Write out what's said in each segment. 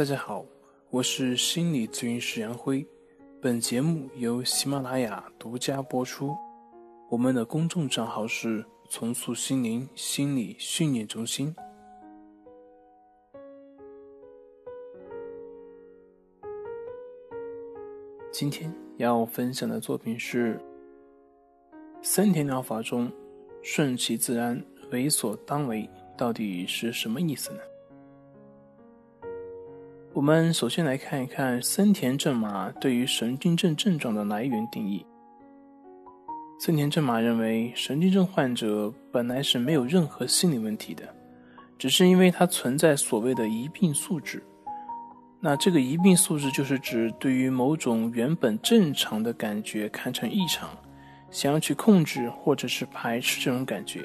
大家好，我是心理咨询师杨辉，本节目由喜马拉雅独家播出。我们的公众账号是“重塑心灵心理训练中心”。今天要分享的作品是森田疗法中“顺其自然，为所当为”到底是什么意思呢？我们首先来看一看森田正马对于神经症症状的来源定义。森田正马认为，神经症患者本来是没有任何心理问题的，只是因为他存在所谓的疑病素质。那这个疑病素质就是指对于某种原本正常的感觉看成异常，想要去控制或者是排斥这种感觉。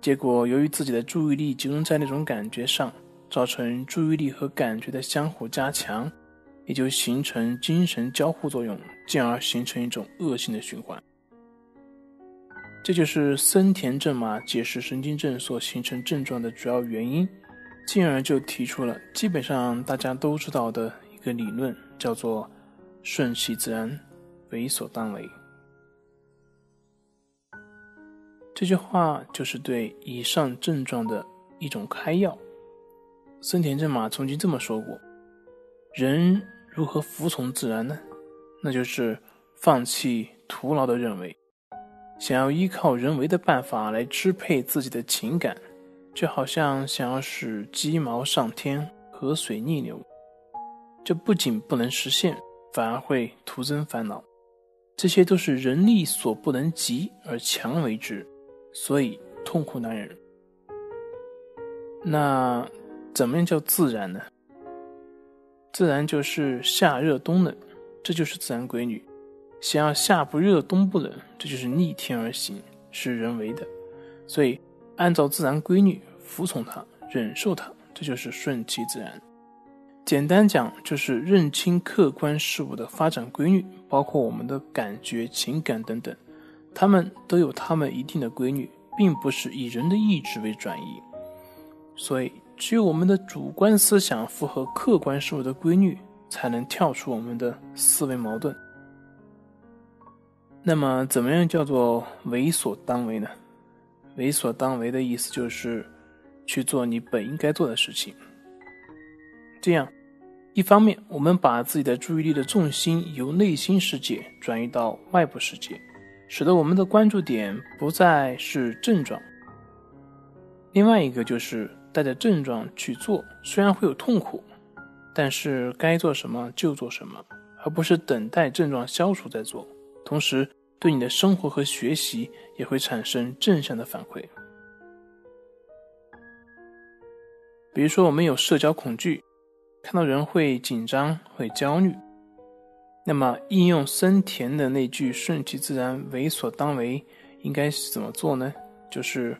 结果由于自己的注意力集中在那种感觉上。造成注意力和感觉的相互加强，也就形成精神交互作用，进而形成一种恶性的循环。这就是森田正马解释神经症所形成症状的主要原因，进而就提出了基本上大家都知道的一个理论，叫做“顺其自然，为所当为”。这句话就是对以上症状的一种开药。森田正马曾经这么说过：“人如何服从自然呢？那就是放弃徒劳的认为。想要依靠人为的办法来支配自己的情感，就好像想要使鸡毛上天，河水逆流。这不仅不能实现，反而会徒增烦恼。这些都是人力所不能及而强为之，所以痛苦难忍。那？”怎么样叫自然呢？自然就是夏热冬冷，这就是自然规律。想要夏不热冬不冷，这就是逆天而行，是人为的。所以，按照自然规律，服从它，忍受它，这就是顺其自然。简单讲，就是认清客观事物的发展规律，包括我们的感觉、情感等等，它们都有它们一定的规律，并不是以人的意志为转移。所以。只有我们的主观思想符合客观事物的规律，才能跳出我们的思维矛盾。那么，怎么样叫做为所当为呢？为所当为的意思就是去做你本应该做的事情。这样，一方面我们把自己的注意力的重心由内心世界转移到外部世界，使得我们的关注点不再是症状。另外一个就是。带着症状去做，虽然会有痛苦，但是该做什么就做什么，而不是等待症状消除再做。同时，对你的生活和学习也会产生正向的反馈。比如说，我们有社交恐惧，看到人会紧张、会焦虑，那么应用森田的那句“顺其自然，为所当为”，应该是怎么做呢？就是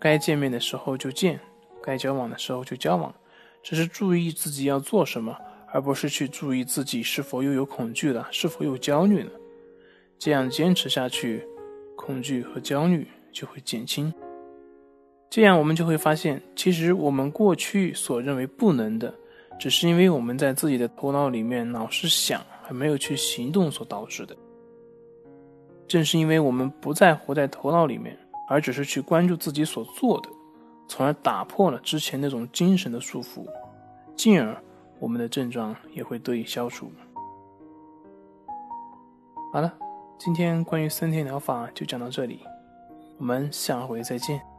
该见面的时候就见。该交往的时候就交往，只是注意自己要做什么，而不是去注意自己是否又有恐惧了，是否有焦虑了。这样坚持下去，恐惧和焦虑就会减轻。这样我们就会发现，其实我们过去所认为不能的，只是因为我们在自己的头脑里面老是想，而没有去行动所导致的。正是因为我们不再活在头脑里面，而只是去关注自己所做的。从而打破了之前那种精神的束缚，进而我们的症状也会得以消除。好了，今天关于森田疗法就讲到这里，我们下回再见。